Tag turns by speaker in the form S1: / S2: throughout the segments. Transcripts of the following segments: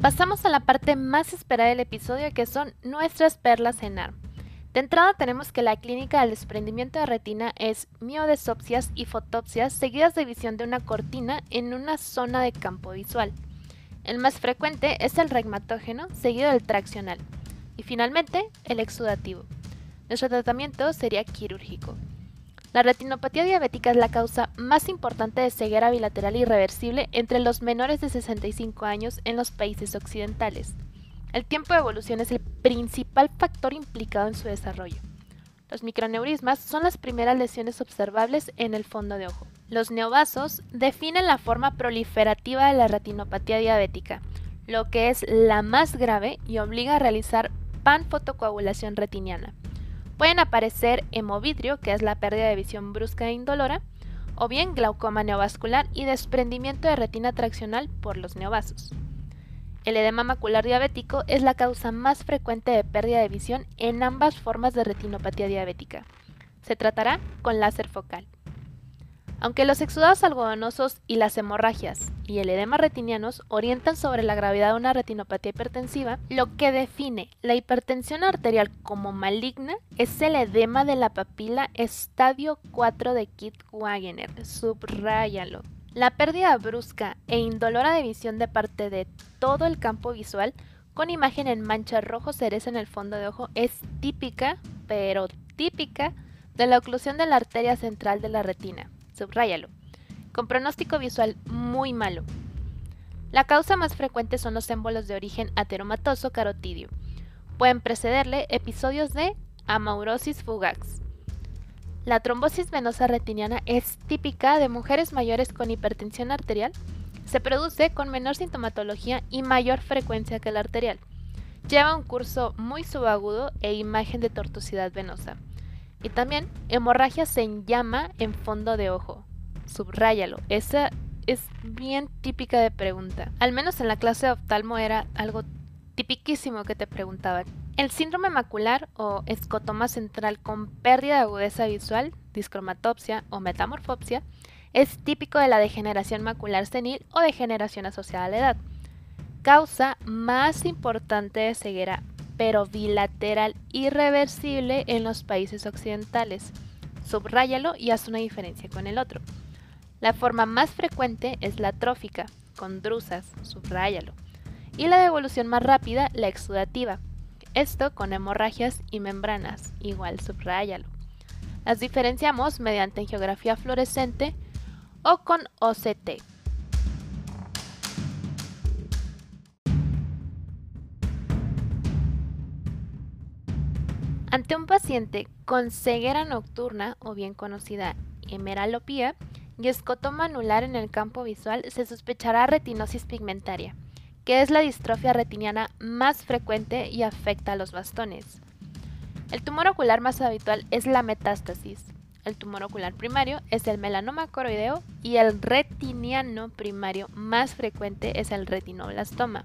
S1: Pasamos a la parte más esperada del episodio que son nuestras perlas en ARM. De entrada tenemos que la clínica del desprendimiento de retina es miodesopsias y fotopsias seguidas de visión de una cortina en una zona de campo visual. El más frecuente es el regmatógeno seguido del traccional y finalmente el exudativo. Nuestro tratamiento sería quirúrgico. La retinopatía diabética es la causa más importante de ceguera bilateral irreversible entre los menores de 65 años en los países occidentales. El tiempo de evolución es el principal factor implicado en su desarrollo. Los microneurismas son las primeras lesiones observables en el fondo de ojo. Los neovasos definen la forma proliferativa de la retinopatía diabética, lo que es la más grave y obliga a realizar panfotocoagulación retiniana. Pueden aparecer hemovidrio, que es la pérdida de visión brusca e indolora, o bien glaucoma neovascular y desprendimiento de retina traccional por los neovasos. El edema macular diabético es la causa más frecuente de pérdida de visión en ambas formas de retinopatía diabética. Se tratará con láser focal. Aunque los exudados algodonosos y las hemorragias y el edema retinianos orientan sobre la gravedad de una retinopatía hipertensiva, lo que define la hipertensión arterial como maligna es el edema de la papila estadio 4 de Kitt-Wagener. Subráyalo. La pérdida brusca e indolora de visión de parte de todo el campo visual con imagen en mancha rojo cereza en el fondo de ojo es típica, pero típica, de la oclusión de la arteria central de la retina subráyalo, con pronóstico visual muy malo. La causa más frecuente son los émbolos de origen ateromatoso carotidio. Pueden precederle episodios de amaurosis fugax. La trombosis venosa retiniana es típica de mujeres mayores con hipertensión arterial. Se produce con menor sintomatología y mayor frecuencia que la arterial. Lleva un curso muy subagudo e imagen de tortuosidad venosa. Y también hemorragia se llama en fondo de ojo. Subráyalo. Esa es bien típica de pregunta. Al menos en la clase de oftalmo era algo tipiquísimo que te preguntaban. El síndrome macular o escotoma central con pérdida de agudeza visual, discromatopsia o metamorfopsia, es típico de la degeneración macular senil o degeneración asociada a la edad. Causa más importante de ceguera pero bilateral irreversible en los países occidentales. Subráyalo y haz una diferencia con el otro. La forma más frecuente es la trófica, con drusas, subráyalo. Y la devolución más rápida, la exudativa. Esto con hemorragias y membranas, igual subráyalo. Las diferenciamos mediante geografía fluorescente o con OCT. Ante un paciente con ceguera nocturna o bien conocida hemeralopía y escotoma anular en el campo visual, se sospechará retinosis pigmentaria, que es la distrofia retiniana más frecuente y afecta a los bastones. El tumor ocular más habitual es la metástasis. El tumor ocular primario es el melanoma coroideo y el retiniano primario más frecuente es el retinoblastoma.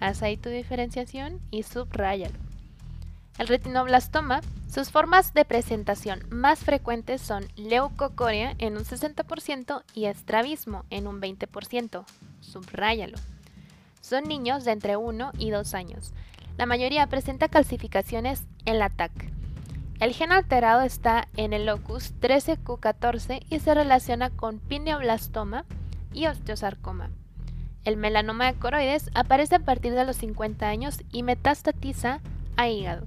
S1: Haz ahí tu diferenciación y subráyalo. El retinoblastoma, sus formas de presentación más frecuentes son leucocoria en un 60% y estrabismo en un 20%. Subráyalo. Son niños de entre 1 y 2 años. La mayoría presenta calcificaciones en la TAC. El gen alterado está en el locus 13Q14 y se relaciona con pineoblastoma y osteosarcoma. El melanoma de coroides aparece a partir de los 50 años y metastatiza a hígado.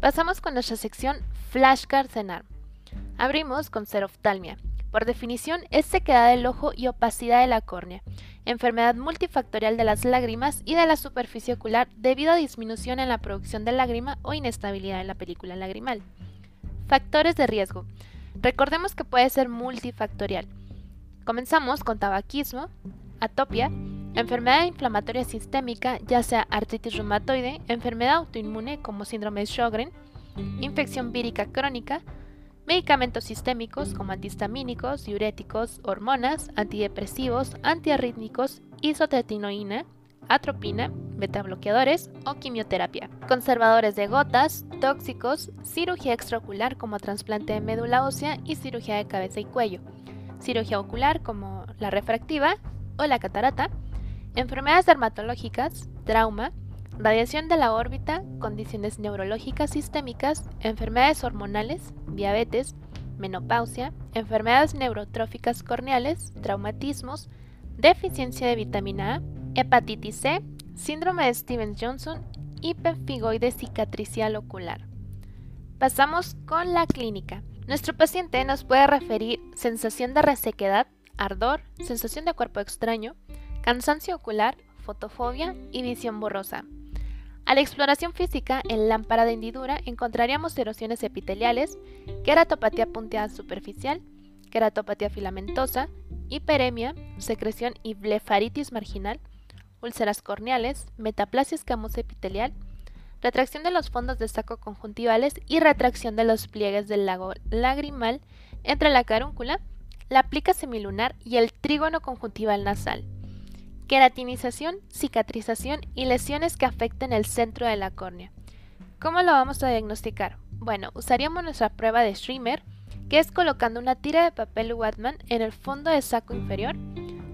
S1: Pasamos con nuestra sección Flashcards en ARM. Abrimos con seroftalmia. Por definición, es sequedad del ojo y opacidad de la córnea, enfermedad multifactorial de las lágrimas y de la superficie ocular debido a disminución en la producción de lágrima o inestabilidad en la película lagrimal. Factores de riesgo. Recordemos que puede ser multifactorial. Comenzamos con tabaquismo, atopia, Enfermedad inflamatoria sistémica, ya sea artritis reumatoide, enfermedad autoinmune como síndrome de Sjögren, infección vírica crónica, medicamentos sistémicos como antihistamínicos, diuréticos, hormonas, antidepresivos, antiarrítmicos, isotretinoína, atropina, betabloqueadores o quimioterapia, conservadores de gotas, tóxicos, cirugía extraocular como trasplante de médula ósea y cirugía de cabeza y cuello, cirugía ocular como la refractiva o la catarata, enfermedades dermatológicas, trauma, radiación de la órbita, condiciones neurológicas sistémicas, enfermedades hormonales, diabetes, menopausia, enfermedades neurotróficas corneales, traumatismos, deficiencia de vitamina A, hepatitis C, síndrome de Stevens-Johnson y cicatricial ocular. Pasamos con la clínica. Nuestro paciente nos puede referir sensación de resequedad, ardor, sensación de cuerpo extraño, cansancio ocular, fotofobia y visión borrosa. A la exploración física en lámpara de hendidura encontraríamos erosiones epiteliales, queratopatía punteada superficial, queratopatía filamentosa, hiperemia, secreción y blefaritis marginal, úlceras corneales, metaplasia escamosa epitelial, retracción de los fondos de saco conjuntivales y retracción de los pliegues del lago lagrimal entre la carúncula, la plica semilunar y el trígono conjuntival nasal. Queratinización, cicatrización y lesiones que afecten el centro de la córnea. ¿Cómo lo vamos a diagnosticar? Bueno, usaríamos nuestra prueba de streamer, que es colocando una tira de papel Watman en el fondo del saco inferior.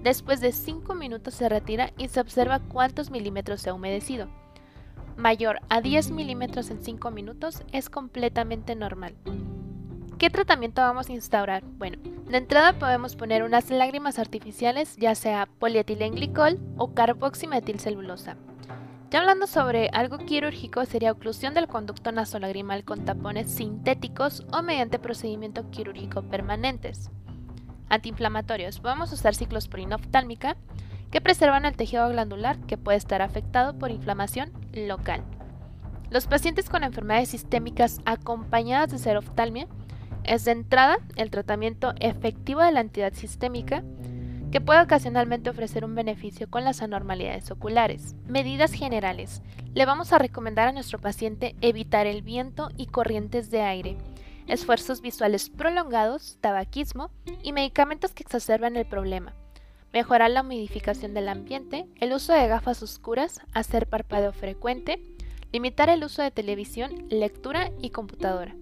S1: Después de 5 minutos se retira y se observa cuántos milímetros se ha humedecido. Mayor a 10 milímetros en 5 minutos es completamente normal. ¿Qué tratamiento vamos a instaurar? Bueno, de entrada podemos poner unas lágrimas artificiales, ya sea polietilenglicol o carboximetilcelulosa. Ya hablando sobre algo quirúrgico sería oclusión del conducto nasolagrimal con tapones sintéticos o mediante procedimiento quirúrgico permanentes. Antiinflamatorios. Podemos usar ciclosporina oftálmica que preservan el tejido glandular que puede estar afectado por inflamación local. Los pacientes con enfermedades sistémicas acompañadas de seroftalmia es de entrada el tratamiento efectivo de la entidad sistémica que puede ocasionalmente ofrecer un beneficio con las anormalidades oculares. Medidas generales. Le vamos a recomendar a nuestro paciente evitar el viento y corrientes de aire, esfuerzos visuales prolongados, tabaquismo y medicamentos que exacerban el problema. Mejorar la humidificación del ambiente, el uso de gafas oscuras, hacer parpadeo frecuente, limitar el uso de televisión, lectura y computadora.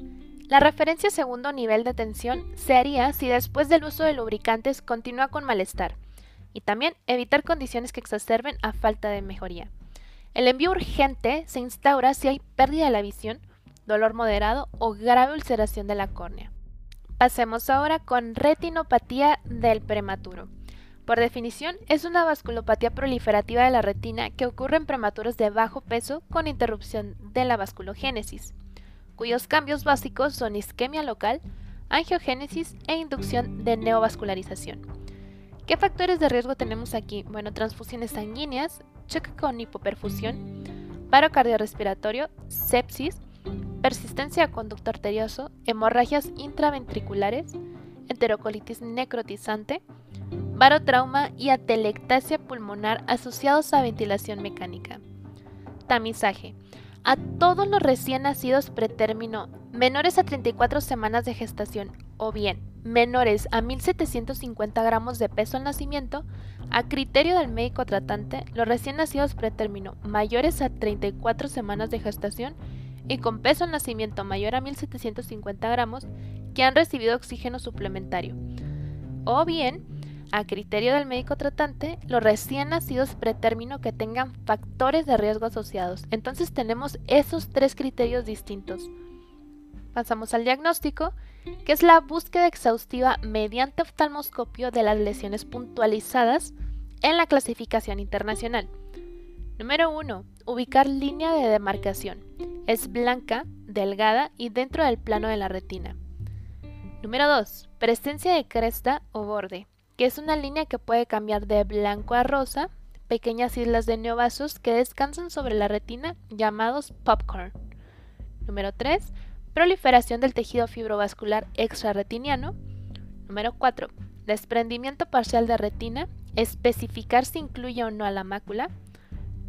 S1: La referencia segundo nivel de tensión se haría si después del uso de lubricantes continúa con malestar y también evitar condiciones que exacerben a falta de mejoría. El envío urgente se instaura si hay pérdida de la visión, dolor moderado o grave ulceración de la córnea. Pasemos ahora con retinopatía del prematuro. Por definición, es una vasculopatía proliferativa de la retina que ocurre en prematuros de bajo peso con interrupción de la vasculogénesis cuyos cambios básicos son isquemia local, angiogénesis e inducción de neovascularización. ¿Qué factores de riesgo tenemos aquí? Bueno, transfusiones sanguíneas, choque con hipoperfusión, paro cardiorrespiratorio, sepsis, persistencia de conducto arterioso, hemorragias intraventriculares, enterocolitis necrotizante, barotrauma y atelectasia pulmonar asociados a ventilación mecánica. Tamizaje a todos los recién nacidos pretérmino menores a 34 semanas de gestación o bien menores a 1750 gramos de peso al nacimiento, a criterio del médico tratante, los recién nacidos pretérmino mayores a 34 semanas de gestación y con peso al nacimiento mayor a 1750 gramos que han recibido oxígeno suplementario. O bien a criterio del médico tratante, los recién nacidos pretérmino que tengan factores de riesgo asociados. Entonces tenemos esos tres criterios distintos. Pasamos al diagnóstico, que es la búsqueda exhaustiva mediante oftalmoscopio de las lesiones puntualizadas en la clasificación internacional. Número 1. Ubicar línea de demarcación. Es blanca, delgada y dentro del plano de la retina. Número 2. Presencia de cresta o borde que es una línea que puede cambiar de blanco a rosa, pequeñas islas de neovasos que descansan sobre la retina llamados popcorn. Número 3. Proliferación del tejido fibrovascular extrarretiniano. Número 4. Desprendimiento parcial de retina, especificar si incluye o no a la mácula.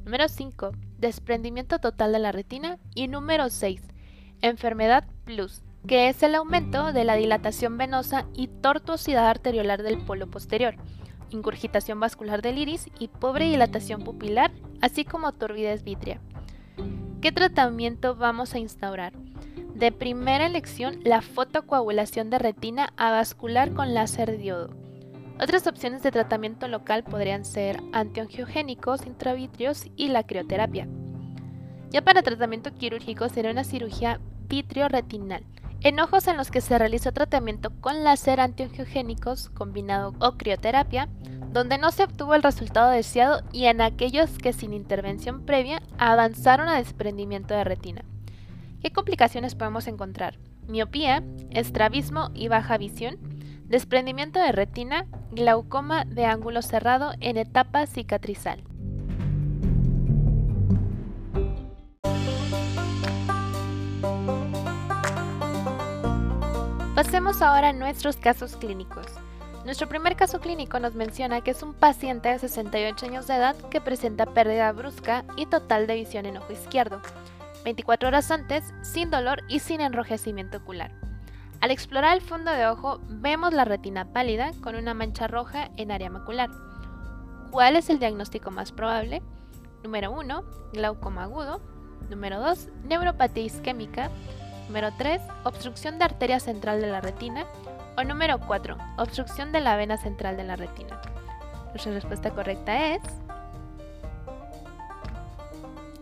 S1: Número 5. Desprendimiento total de la retina. Y número 6. Enfermedad plus, que es el aumento de la dilatación venosa y tortuosidad arteriolar del polo posterior, ingurgitación vascular del iris y pobre dilatación pupilar, así como turbidez vítrea. ¿Qué tratamiento vamos a instaurar? De primera elección, la fotocoagulación de retina avascular con láser diodo. Otras opciones de tratamiento local podrían ser antiangiogénicos intravitreos y la crioterapia. Ya para tratamiento quirúrgico sería una cirugía vitreoretinal, en ojos en los que se realizó tratamiento con láser antiangiogénicos combinado o crioterapia, donde no se obtuvo el resultado deseado y en aquellos que sin intervención previa avanzaron a desprendimiento de retina. ¿Qué complicaciones podemos encontrar? Miopía, estrabismo y baja visión, desprendimiento de retina, glaucoma de ángulo cerrado en etapa cicatrizal. Pasemos ahora nuestros casos clínicos. Nuestro primer caso clínico nos menciona que es un paciente de 68 años de edad que presenta pérdida brusca y total de visión en ojo izquierdo. 24 horas antes, sin dolor y sin enrojecimiento ocular. Al explorar el fondo de ojo, vemos la retina pálida con una mancha roja en área macular. ¿Cuál es el diagnóstico más probable? Número 1, glaucoma agudo. Número 2, neuropatía isquémica. Número 3, obstrucción de arteria central de la retina. O número 4, obstrucción de la vena central de la retina. Nuestra respuesta correcta es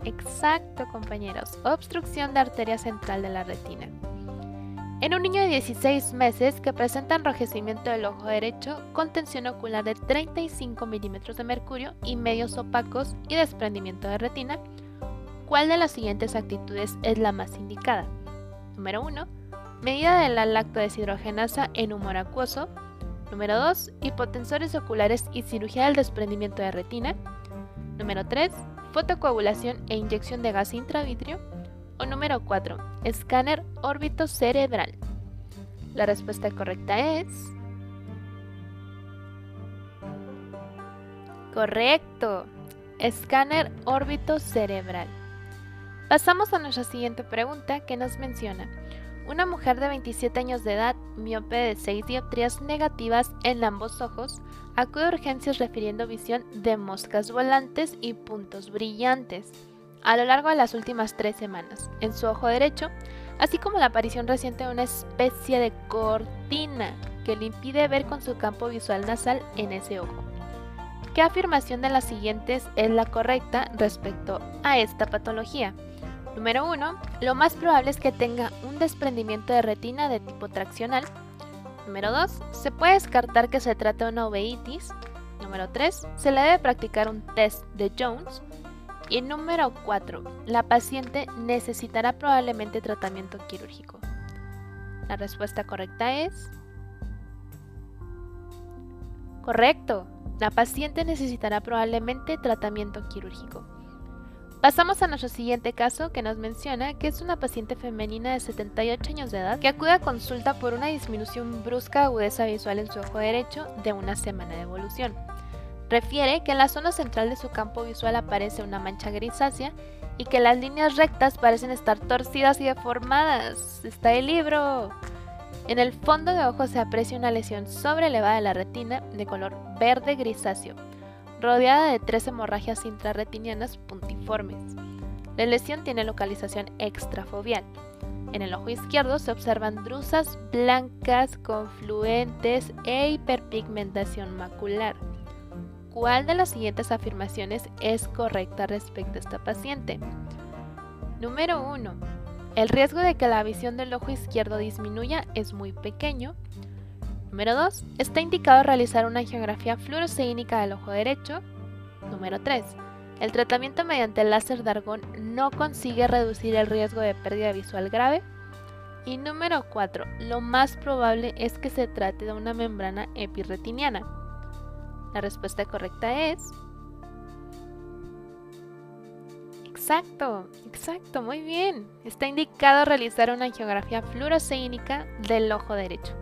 S1: Exacto, compañeros. Obstrucción de arteria central de la retina. En un niño de 16 meses que presenta enrojecimiento del ojo derecho con tensión ocular de 35 milímetros de mercurio y medios opacos y desprendimiento de retina, ¿cuál de las siguientes actitudes es la más indicada? Número 1. Medida de la lactodeshidrogenasa en humor acuoso. Número 2. Hipotensores oculares y cirugía del desprendimiento de retina. Número 3 fotocoagulación e inyección de gas intravitrio. O número 4, escáner órbito cerebral. La respuesta correcta es... Correcto. Escáner órbito cerebral. Pasamos a nuestra siguiente pregunta que nos menciona. Una mujer de 27 años de edad, miope de 6 dioptrías negativas en ambos ojos, acude a urgencias refiriendo visión de moscas volantes y puntos brillantes a lo largo de las últimas tres semanas en su ojo derecho, así como la aparición reciente de una especie de cortina que le impide ver con su campo visual nasal en ese ojo. ¿Qué afirmación de las siguientes es la correcta respecto a esta patología? Número 1. Lo más probable es que tenga un desprendimiento de retina de tipo traccional. Número 2. Se puede descartar que se trata de una uveitis. Número 3. Se le debe practicar un test de Jones. Y número 4. La paciente necesitará probablemente tratamiento quirúrgico. La respuesta correcta es... Correcto. La paciente necesitará probablemente tratamiento quirúrgico. Pasamos a nuestro siguiente caso que nos menciona que es una paciente femenina de 78 años de edad que acude a consulta por una disminución brusca de agudeza visual en su ojo derecho de una semana de evolución. Refiere que en la zona central de su campo visual aparece una mancha grisácea y que las líneas rectas parecen estar torcidas y deformadas. Está el libro. En el fondo de ojo se aprecia una lesión sobrelevada de la retina de color verde grisáceo rodeada de tres hemorragias intrarretinianas puntiformes. La lesión tiene localización extrafobial. En el ojo izquierdo se observan drusas blancas, confluentes e hiperpigmentación macular. ¿Cuál de las siguientes afirmaciones es correcta respecto a esta paciente? Número 1. El riesgo de que la visión del ojo izquierdo disminuya es muy pequeño. Número 2. Está indicado realizar una angiografía fluoresceínica del ojo derecho. Número 3. El tratamiento mediante el láser de argón no consigue reducir el riesgo de pérdida visual grave. Y número 4. Lo más probable es que se trate de una membrana epirretiniana. La respuesta correcta es... Exacto, exacto, muy bien. Está indicado realizar una angiografía fluoresceínica del ojo derecho.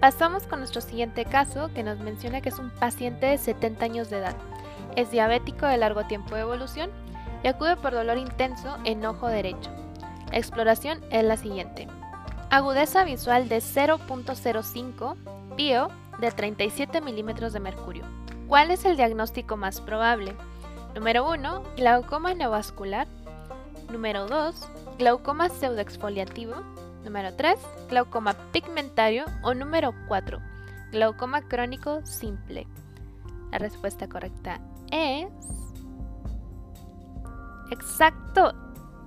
S1: Pasamos con nuestro siguiente caso que nos menciona que es un paciente de 70 años de edad. Es diabético de largo tiempo de evolución y acude por dolor intenso en ojo derecho. La exploración es la siguiente. Agudeza visual de 0.05, pío de 37 milímetros de mercurio. ¿Cuál es el diagnóstico más probable? Número 1, glaucoma neovascular. Número 2, glaucoma pseudoexfoliativo. Número 3, glaucoma pigmentario. O número 4, glaucoma crónico simple. La respuesta correcta es... Exacto,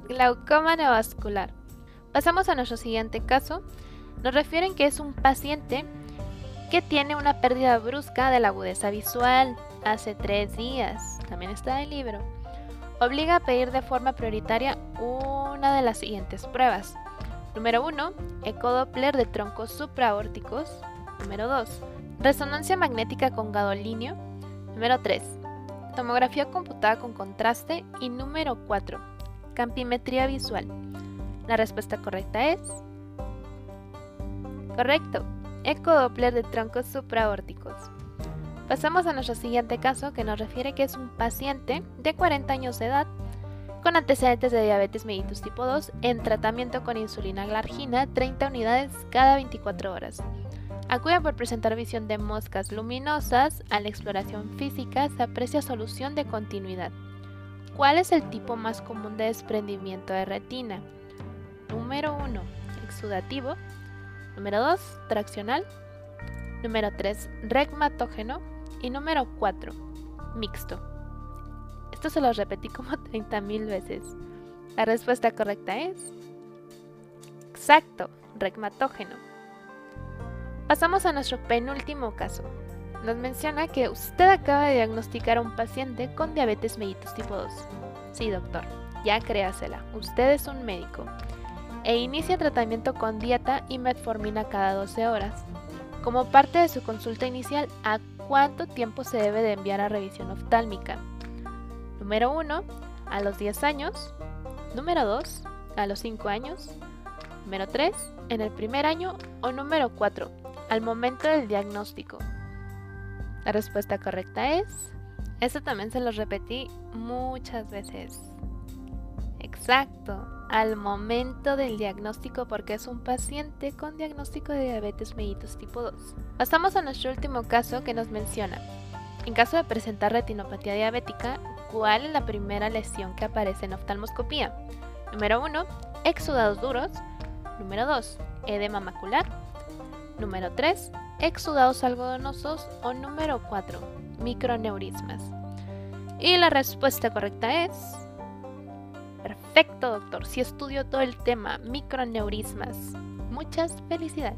S1: glaucoma neovascular. Pasamos a nuestro siguiente caso. Nos refieren que es un paciente que tiene una pérdida brusca de la agudeza visual hace tres días. También está el libro. Obliga a pedir de forma prioritaria una de las siguientes pruebas. Número 1. Ecodoppler de troncos supraórticos. Número 2. Resonancia magnética con gadolinio. Número 3. Tomografía computada con contraste. Y número 4. Campimetría visual. La respuesta correcta es... Correcto. Ecodoppler de troncos supraórticos. Pasamos a nuestro siguiente caso que nos refiere que es un paciente de 40 años de edad con antecedentes de diabetes mellitus tipo 2 en tratamiento con insulina glargina 30 unidades cada 24 horas. Acude por presentar visión de moscas luminosas. A la exploración física se aprecia solución de continuidad. ¿Cuál es el tipo más común de desprendimiento de retina? Número 1. Exudativo. Número 2. Traccional. Número 3. Regmatógeno. Y número 4. Mixto. Esto se lo repetí como 30.000 veces. La respuesta correcta es... Exacto, regmatógeno. Pasamos a nuestro penúltimo caso. Nos menciona que usted acaba de diagnosticar a un paciente con diabetes mellitus tipo 2. Sí, doctor, ya créasela, usted es un médico. E inicia tratamiento con dieta y metformina cada 12 horas. Como parte de su consulta inicial, ¿a cuánto tiempo se debe de enviar a revisión oftálmica? Número 1, a los 10 años. Número 2, a los 5 años. Número 3, en el primer año. O número 4, al momento del diagnóstico. La respuesta correcta es... Esto también se lo repetí muchas veces. Exacto, al momento del diagnóstico porque es un paciente con diagnóstico de diabetes mellitus tipo 2. Pasamos a nuestro último caso que nos menciona. En caso de presentar retinopatía diabética, ¿cuál es la primera lesión que aparece en oftalmoscopía? Número 1, exudados duros. Número 2, edema macular. Número 3, exudados algodonosos. O número 4, microneurismas. Y la respuesta correcta es... Perfecto, doctor. Si estudio todo el tema microneurismas. Muchas felicidades.